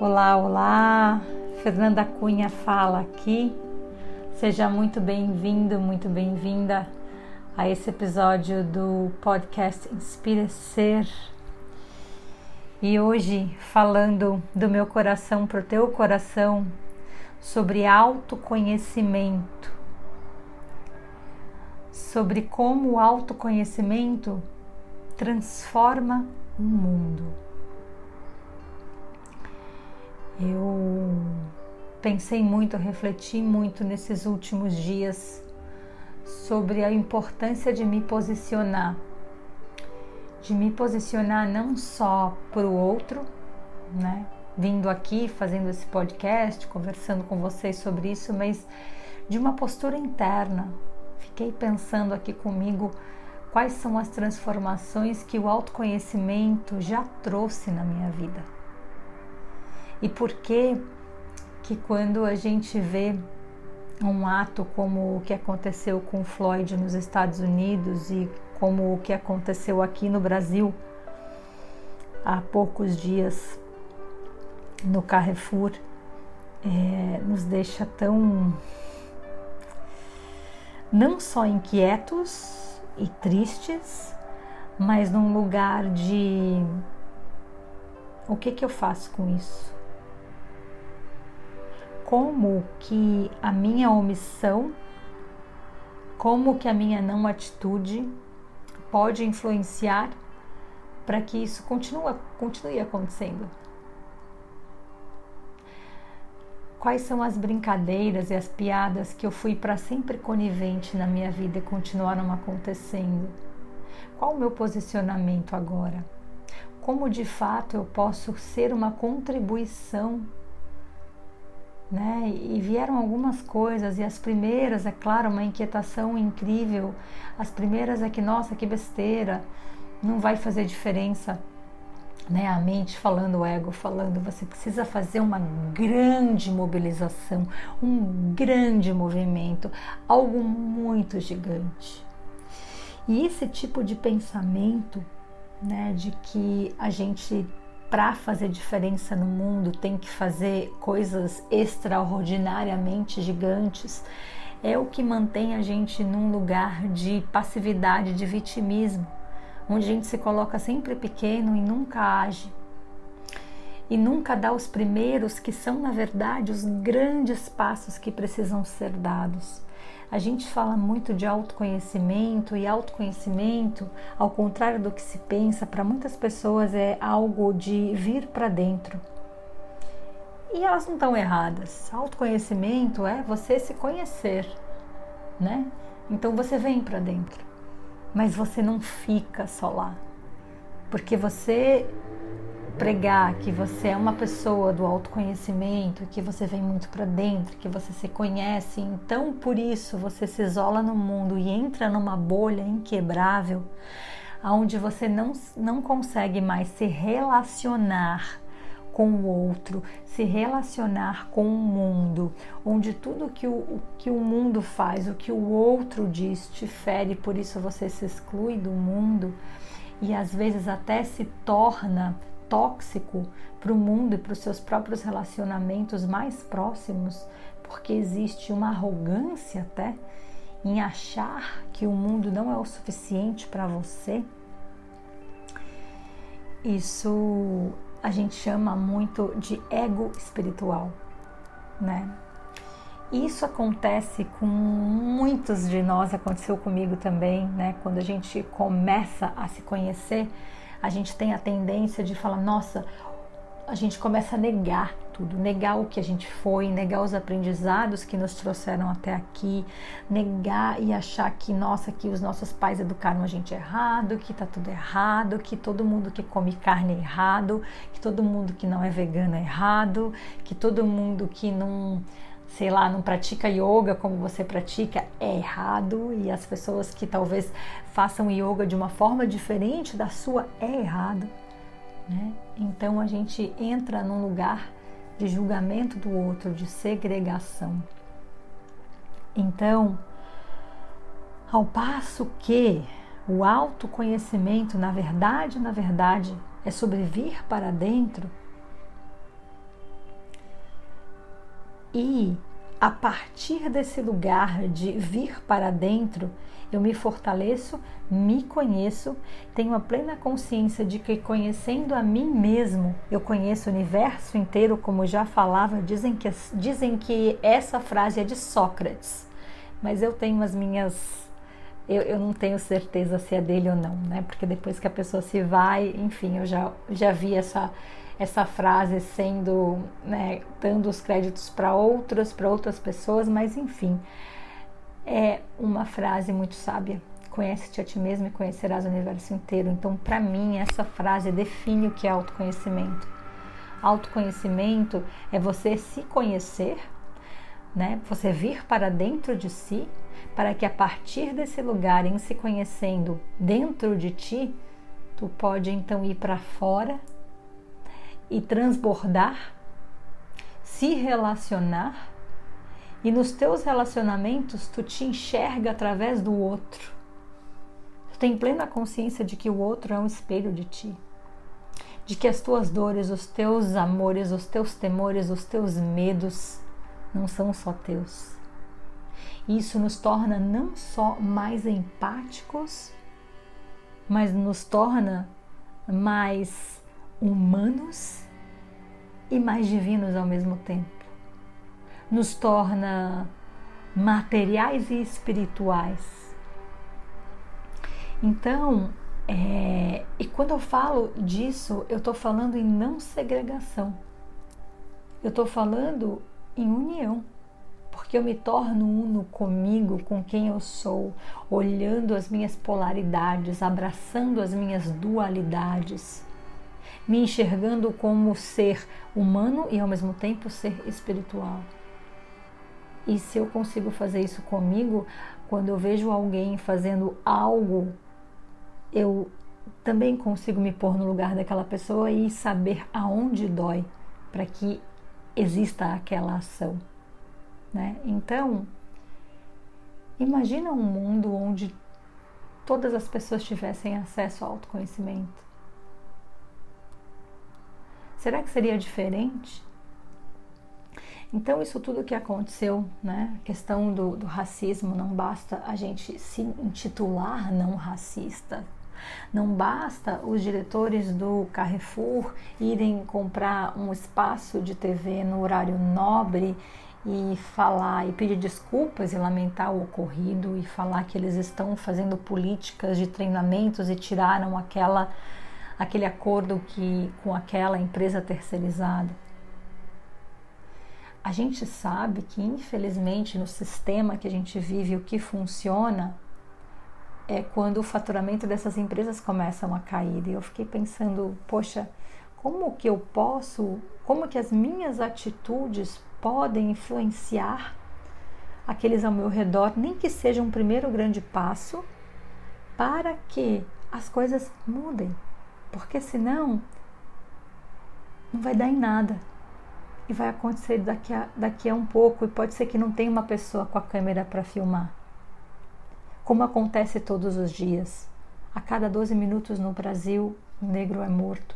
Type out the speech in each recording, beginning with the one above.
Olá, olá! Fernanda Cunha fala aqui. Seja muito bem-vindo, muito bem-vinda a esse episódio do podcast Inspira Ser. E hoje falando do meu coração para o teu coração sobre autoconhecimento. Sobre como o autoconhecimento transforma o mundo. Eu pensei muito, refleti muito nesses últimos dias sobre a importância de me posicionar, de me posicionar não só para o outro, né? Vindo aqui, fazendo esse podcast, conversando com vocês sobre isso, mas de uma postura interna. Fiquei pensando aqui comigo quais são as transformações que o autoconhecimento já trouxe na minha vida e por que que quando a gente vê um ato como o que aconteceu com Floyd nos Estados Unidos e como o que aconteceu aqui no Brasil há poucos dias no Carrefour é, nos deixa tão não só inquietos e tristes, mas num lugar de o que que eu faço com isso? Como que a minha omissão, como que a minha não atitude pode influenciar para que isso continue, continue acontecendo. Quais são as brincadeiras e as piadas que eu fui para sempre conivente na minha vida e continuaram acontecendo? Qual o meu posicionamento agora? Como de fato eu posso ser uma contribuição né? E vieram algumas coisas, e as primeiras, é claro, uma inquietação incrível. As primeiras é que, nossa, que besteira, não vai fazer diferença. Né, a mente falando, o ego falando, você precisa fazer uma grande mobilização, um grande movimento, algo muito gigante. E esse tipo de pensamento, né, de que a gente para fazer diferença no mundo tem que fazer coisas extraordinariamente gigantes, é o que mantém a gente num lugar de passividade, de vitimismo, onde a gente se coloca sempre pequeno e nunca age. E nunca dá os primeiros, que são, na verdade, os grandes passos que precisam ser dados. A gente fala muito de autoconhecimento e autoconhecimento, ao contrário do que se pensa, para muitas pessoas é algo de vir para dentro. E elas não estão erradas. Autoconhecimento é você se conhecer, né? Então você vem para dentro, mas você não fica só lá, porque você pregar que você é uma pessoa do autoconhecimento, que você vem muito para dentro, que você se conhece, então por isso você se isola no mundo e entra numa bolha inquebrável, onde você não, não consegue mais se relacionar com o outro, se relacionar com o mundo, onde tudo que o, o, que o mundo faz, o que o outro diz, te fere, por isso você se exclui do mundo e às vezes até se torna tóxico para o mundo e para os seus próprios relacionamentos mais próximos, porque existe uma arrogância até em achar que o mundo não é o suficiente para você. Isso a gente chama muito de ego espiritual, né? Isso acontece com muitos de nós, aconteceu comigo também, né? Quando a gente começa a se conhecer, a gente tem a tendência de falar, nossa, a gente começa a negar tudo, negar o que a gente foi, negar os aprendizados que nos trouxeram até aqui, negar e achar que, nossa, que os nossos pais educaram a gente errado, que tá tudo errado, que todo mundo que come carne é errado, que todo mundo que não é vegano é errado, que todo mundo que não sei lá, não pratica yoga como você pratica, é errado. E as pessoas que talvez façam yoga de uma forma diferente da sua, é errado. Né? Então a gente entra num lugar de julgamento do outro, de segregação. Então, ao passo que o autoconhecimento, na verdade, na verdade, é sobre vir para dentro, E a partir desse lugar de vir para dentro, eu me fortaleço, me conheço, tenho a plena consciência de que conhecendo a mim mesmo, eu conheço o universo inteiro, como já falava, dizem que, dizem que essa frase é de Sócrates, mas eu tenho as minhas. Eu, eu não tenho certeza se é dele ou não, né? Porque depois que a pessoa se vai, enfim, eu já, já vi essa, essa frase sendo, né, dando os créditos para outras, para outras pessoas, mas enfim é uma frase muito sábia. Conhece-te a ti mesmo e conhecerás o universo inteiro. Então, para mim, essa frase define o que é autoconhecimento. Autoconhecimento é você se conhecer, né? Você vir para dentro de si, para que a partir desse lugar, em se conhecendo dentro de ti, tu pode então ir para fora e transbordar, se relacionar e nos teus relacionamentos, tu te enxerga através do outro. Tu tem plena consciência de que o outro é um espelho de ti. De que as tuas dores, os teus amores, os teus temores, os teus medos não são só teus. Isso nos torna não só mais empáticos, mas nos torna mais humanos e mais divinos ao mesmo tempo nos torna materiais e espirituais. Então, é, e quando eu falo disso, eu estou falando em não segregação. Eu estou falando em união, porque eu me torno uno comigo, com quem eu sou, olhando as minhas polaridades, abraçando as minhas dualidades, me enxergando como ser humano e ao mesmo tempo ser espiritual. E se eu consigo fazer isso comigo, quando eu vejo alguém fazendo algo, eu também consigo me pôr no lugar daquela pessoa e saber aonde dói para que exista aquela ação, né? Então, imagina um mundo onde todas as pessoas tivessem acesso ao autoconhecimento. Será que seria diferente? Então, isso tudo que aconteceu, né? A questão do, do racismo, não basta a gente se intitular não racista, não basta os diretores do Carrefour irem comprar um espaço de TV no horário nobre e falar e pedir desculpas e lamentar o ocorrido e falar que eles estão fazendo políticas de treinamentos e tiraram aquela aquele acordo que com aquela empresa terceirizada a gente sabe que, infelizmente, no sistema que a gente vive, o que funciona é quando o faturamento dessas empresas começam a cair. E eu fiquei pensando, poxa, como que eu posso, como que as minhas atitudes podem influenciar aqueles ao meu redor, nem que seja um primeiro grande passo, para que as coisas mudem. Porque senão não vai dar em nada e vai acontecer daqui a, daqui a um pouco, e pode ser que não tenha uma pessoa com a câmera para filmar. Como acontece todos os dias. A cada 12 minutos no Brasil, um negro é morto.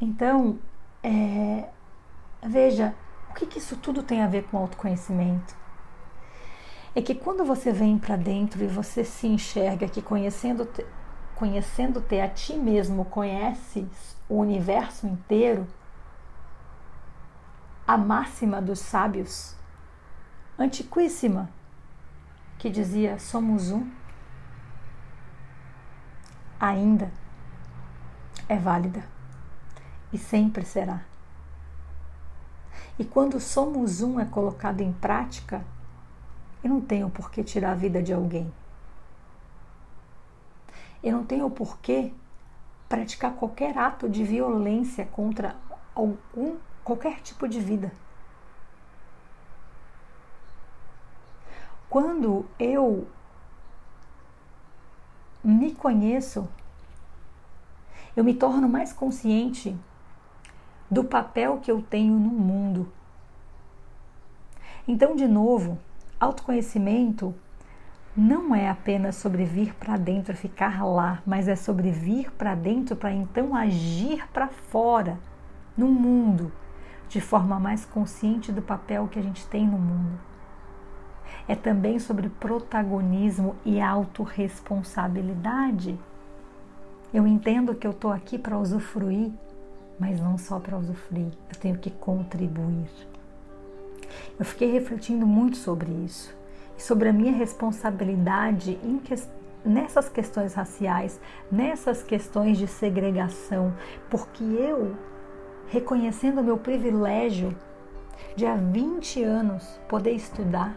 Então, é, veja, o que, que isso tudo tem a ver com autoconhecimento? É que quando você vem para dentro e você se enxerga que conhecendo-te conhecendo a ti mesmo, conheces o universo inteiro, a máxima dos sábios, antiquíssima, que dizia: somos um, ainda é válida e sempre será. E quando somos um é colocado em prática, eu não tenho por que tirar a vida de alguém. Eu não tenho por que praticar qualquer ato de violência contra algum qualquer tipo de vida. Quando eu me conheço, eu me torno mais consciente do papel que eu tenho no mundo. Então, de novo, autoconhecimento não é apenas sobre vir para dentro, ficar lá, mas é sobre vir para dentro para então agir para fora, no mundo, de forma mais consciente do papel que a gente tem no mundo. É também sobre protagonismo e autorresponsabilidade. Eu entendo que eu estou aqui para usufruir, mas não só para usufruir, eu tenho que contribuir. Eu fiquei refletindo muito sobre isso sobre a minha responsabilidade que, nessas questões raciais, nessas questões de segregação, porque eu, reconhecendo o meu privilégio de há 20 anos poder estudar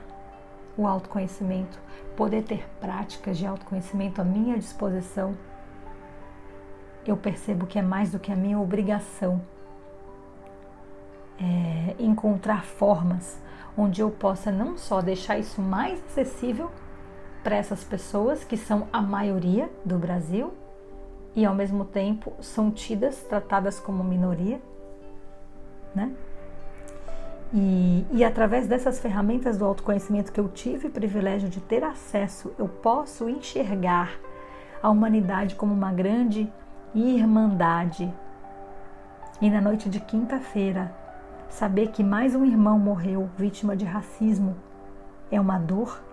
o autoconhecimento, poder ter práticas de autoconhecimento à minha disposição, eu percebo que é mais do que a minha obrigação é, encontrar formas onde eu possa não só deixar isso mais acessível para essas pessoas que são a maioria do Brasil e ao mesmo tempo são tidas, tratadas como minoria, né? E, e através dessas ferramentas do autoconhecimento que eu tive o privilégio de ter acesso, eu posso enxergar a humanidade como uma grande irmandade. E na noite de quinta-feira, Saber que mais um irmão morreu vítima de racismo é uma dor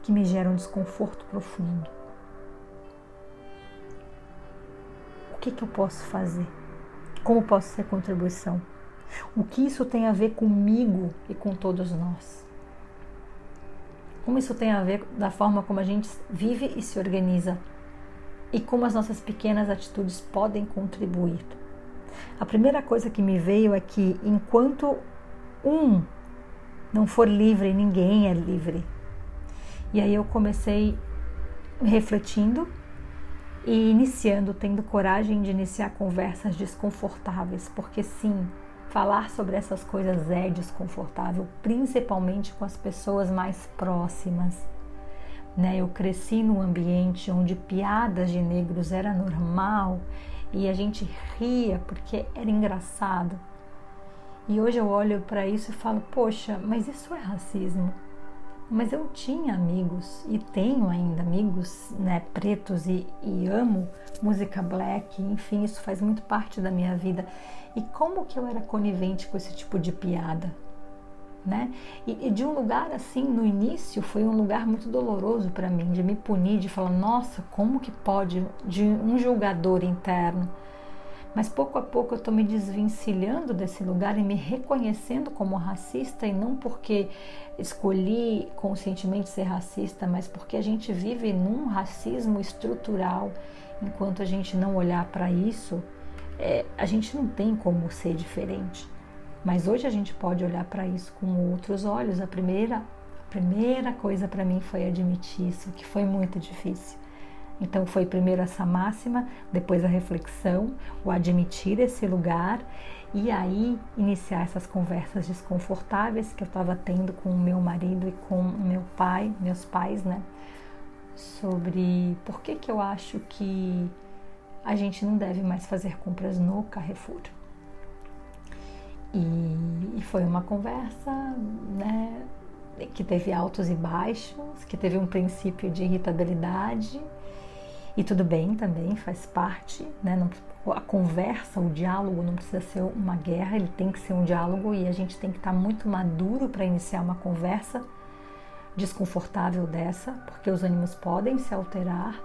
que me gera um desconforto profundo. O que, que eu posso fazer? Como posso ser contribuição? O que isso tem a ver comigo e com todos nós? Como isso tem a ver da forma como a gente vive e se organiza? E como as nossas pequenas atitudes podem contribuir a primeira coisa que me veio é que enquanto um não for livre, ninguém é livre. E aí eu comecei refletindo e iniciando, tendo coragem de iniciar conversas desconfortáveis, porque sim, falar sobre essas coisas é desconfortável, principalmente com as pessoas mais próximas. Né? Eu cresci num ambiente onde piadas de negros era normal e a gente ria porque era engraçado. E hoje eu olho para isso e falo: poxa, mas isso é racismo. Mas eu tinha amigos e tenho ainda amigos né, pretos e, e amo música black, enfim, isso faz muito parte da minha vida. E como que eu era conivente com esse tipo de piada? Né? E, e, de um lugar assim, no início, foi um lugar muito doloroso para mim, de me punir, de falar, nossa, como que pode, de um julgador interno. Mas pouco a pouco eu estou me desvencilhando desse lugar e me reconhecendo como racista, e não porque escolhi conscientemente ser racista, mas porque a gente vive num racismo estrutural. Enquanto a gente não olhar para isso, é, a gente não tem como ser diferente. Mas hoje a gente pode olhar para isso com outros olhos. A primeira, a primeira coisa para mim foi admitir isso, que foi muito difícil. Então foi primeiro essa máxima, depois a reflexão, o admitir esse lugar e aí iniciar essas conversas desconfortáveis que eu estava tendo com o meu marido e com o meu pai, meus pais, né? Sobre por que que eu acho que a gente não deve mais fazer compras no Carrefour. E, e foi uma conversa, né, que teve altos e baixos, que teve um princípio de irritabilidade e tudo bem também, faz parte, né? Não, a conversa, o diálogo não precisa ser uma guerra, ele tem que ser um diálogo e a gente tem que estar muito maduro para iniciar uma conversa desconfortável dessa, porque os ânimos podem se alterar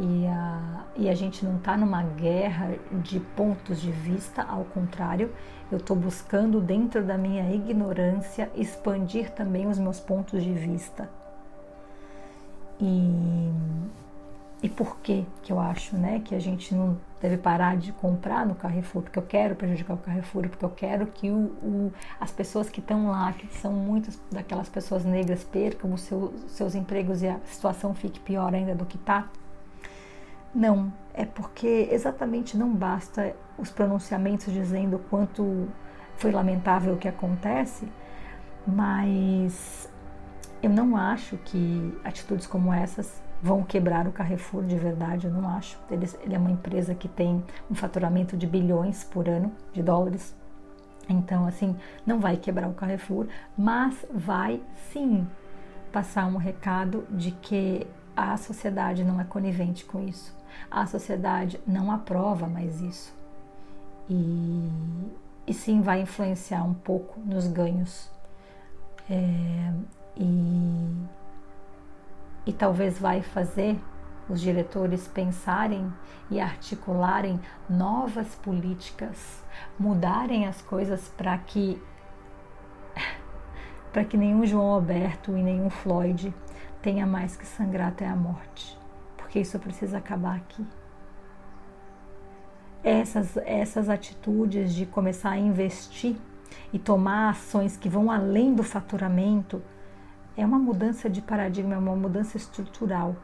e a, e a gente não está numa guerra de pontos de vista, ao contrário, eu estou buscando, dentro da minha ignorância, expandir também os meus pontos de vista. E, e por que que eu acho né, que a gente não deve parar de comprar no Carrefour? Porque eu quero prejudicar o Carrefour, porque eu quero que o, o as pessoas que estão lá, que são muitas daquelas pessoas negras, percam os seu, seus empregos e a situação fique pior ainda do que está. Não, é porque exatamente não basta os pronunciamentos dizendo o quanto foi lamentável o que acontece, mas eu não acho que atitudes como essas vão quebrar o Carrefour de verdade, eu não acho. Ele, ele é uma empresa que tem um faturamento de bilhões por ano de dólares. Então, assim, não vai quebrar o Carrefour, mas vai sim passar um recado de que a sociedade não é conivente com isso. A sociedade não aprova mais isso. E, e sim vai influenciar um pouco nos ganhos. É, e, e talvez vai fazer os diretores pensarem e articularem novas políticas, mudarem as coisas para que para que nenhum João Alberto e nenhum Floyd tenha mais que sangrar até a morte, porque isso precisa acabar aqui. Essas, essas atitudes de começar a investir e tomar ações que vão além do faturamento é uma mudança de paradigma, é uma mudança estrutural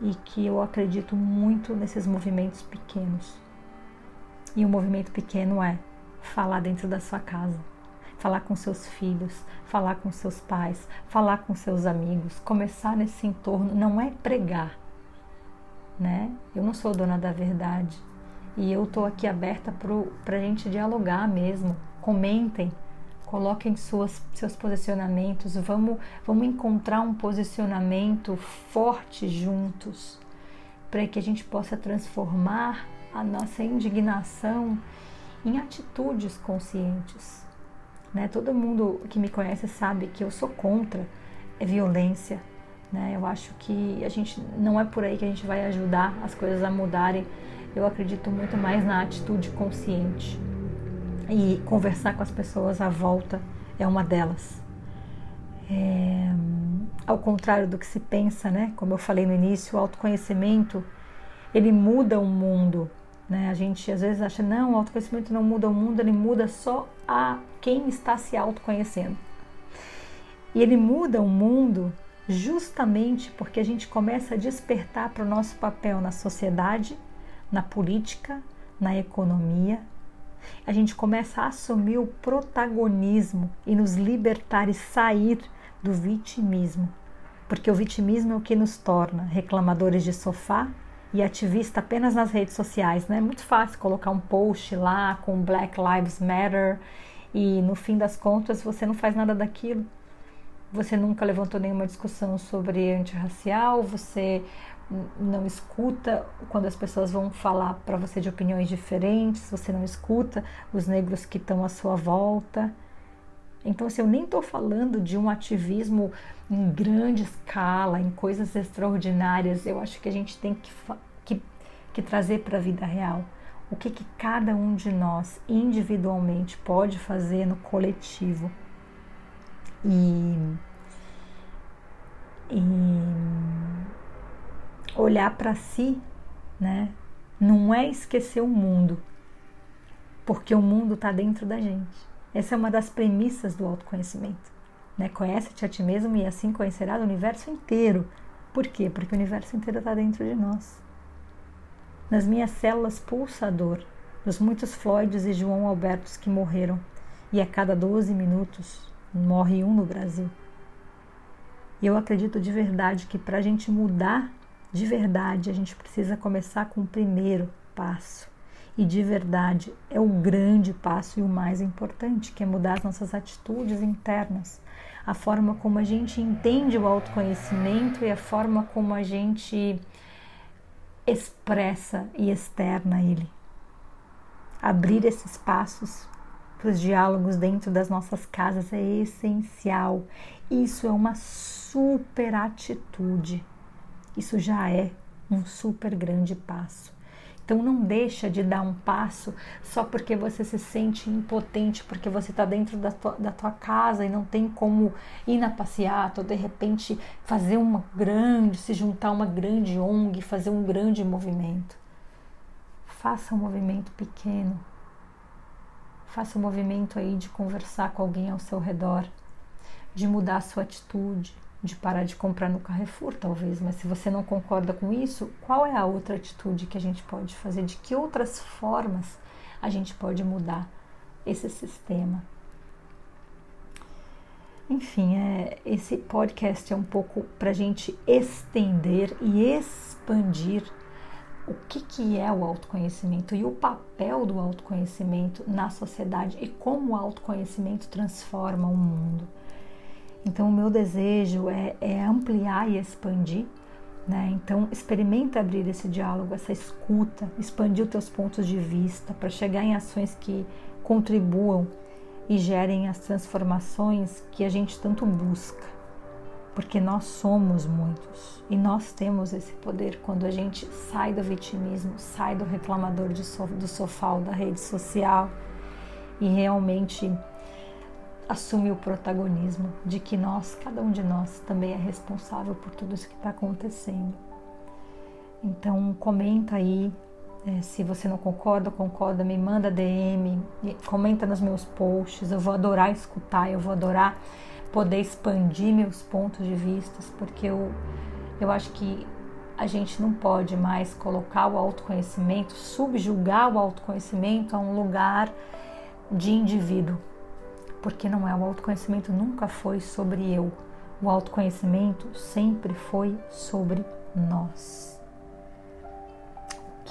e que eu acredito muito nesses movimentos pequenos. E o movimento pequeno é falar dentro da sua casa, falar com seus filhos, falar com seus pais, falar com seus amigos, começar nesse entorno, não é pregar, né? Eu não sou dona da verdade e eu tô aqui aberta para a gente dialogar mesmo. Comentem, coloquem suas, seus posicionamentos, vamos, vamos encontrar um posicionamento forte juntos, para que a gente possa transformar a nossa indignação em atitudes conscientes. Né? Todo mundo que me conhece sabe que eu sou contra a violência. Né? Eu acho que a gente não é por aí que a gente vai ajudar as coisas a mudarem. Eu acredito muito mais na atitude consciente e conversar com as pessoas à volta é uma delas. É, ao contrário do que se pensa, né? Como eu falei no início, o autoconhecimento ele muda o mundo. Né? A gente às vezes acha não, o autoconhecimento não muda o mundo, ele muda só a quem está se autoconhecendo. E ele muda o mundo justamente porque a gente começa a despertar para o nosso papel na sociedade, na política, na economia, a gente começa a assumir o protagonismo e nos libertar e sair do vitimismo. Porque o vitimismo é o que nos torna reclamadores de sofá e ativista apenas nas redes sociais. Né? É muito fácil colocar um post lá com Black Lives Matter e no fim das contas você não faz nada daquilo. Você nunca levantou nenhuma discussão sobre antirracial, você não escuta quando as pessoas vão falar para você de opiniões diferentes, você não escuta os negros que estão à sua volta. Então, assim, eu nem estou falando de um ativismo em grande escala, em coisas extraordinárias. Eu acho que a gente tem que, que, trazer para a vida real o que, que cada um de nós individualmente pode fazer no coletivo. E, e olhar para si, né? Não é esquecer o mundo, porque o mundo está dentro da gente. Essa é uma das premissas do autoconhecimento. Né? Conhece-te a ti mesmo e assim conhecerás o universo inteiro. Por quê? Porque o universo inteiro está dentro de nós. Nas minhas células pulsador, dos muitos Floyds e João Albertos que morreram, e a cada 12 minutos morre um no Brasil. E eu acredito de verdade que para a gente mudar de verdade, a gente precisa começar com o primeiro passo. E de verdade é o grande passo e o mais importante, que é mudar as nossas atitudes internas, a forma como a gente entende o autoconhecimento e a forma como a gente expressa e externa ele. Abrir esses espaços para os diálogos dentro das nossas casas é essencial. Isso é uma super atitude isso já é um super grande passo. Então não deixa de dar um passo só porque você se sente impotente, porque você está dentro da tua, da tua casa e não tem como ir na passeata ou de repente fazer uma grande, se juntar uma grande ONG, fazer um grande movimento. Faça um movimento pequeno. Faça um movimento aí de conversar com alguém ao seu redor, de mudar a sua atitude, de parar de comprar no Carrefour, talvez, mas se você não concorda com isso, qual é a outra atitude que a gente pode fazer? De que outras formas a gente pode mudar esse sistema? Enfim, é, esse podcast é um pouco para a gente estender e expandir o que, que é o autoconhecimento e o papel do autoconhecimento na sociedade e como o autoconhecimento transforma o mundo. Então, o meu desejo é, é ampliar e expandir. Né? Então, experimenta abrir esse diálogo, essa escuta, expandir os teus pontos de vista para chegar em ações que contribuam e gerem as transformações que a gente tanto busca. Porque nós somos muitos e nós temos esse poder quando a gente sai do vitimismo, sai do reclamador do sofá da rede social e realmente assume o protagonismo de que nós, cada um de nós, também é responsável por tudo isso que está acontecendo. Então comenta aí é, se você não concorda, concorda, me manda DM, comenta nos meus posts. Eu vou adorar escutar, eu vou adorar poder expandir meus pontos de vista, porque eu, eu acho que a gente não pode mais colocar o autoconhecimento, subjugar o autoconhecimento a um lugar de indivíduo, porque não é o autoconhecimento nunca foi sobre eu. O autoconhecimento sempre foi sobre nós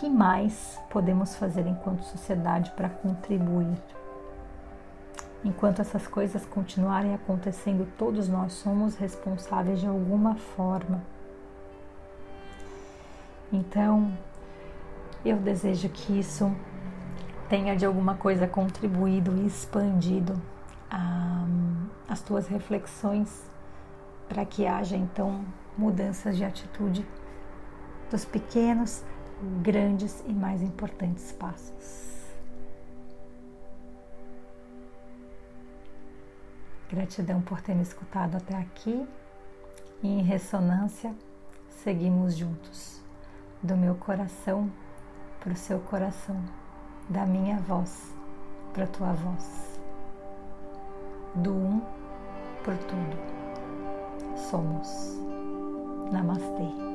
que mais podemos fazer enquanto sociedade para contribuir? Enquanto essas coisas continuarem acontecendo, todos nós somos responsáveis de alguma forma. Então, eu desejo que isso tenha de alguma coisa contribuído e expandido ah, as tuas reflexões para que haja então mudanças de atitude dos pequenos grandes e mais importantes passos. Gratidão por ter me escutado até aqui. E em ressonância seguimos juntos, do meu coração para o seu coração, da minha voz para a tua voz, do um por tudo. Somos. Namastê.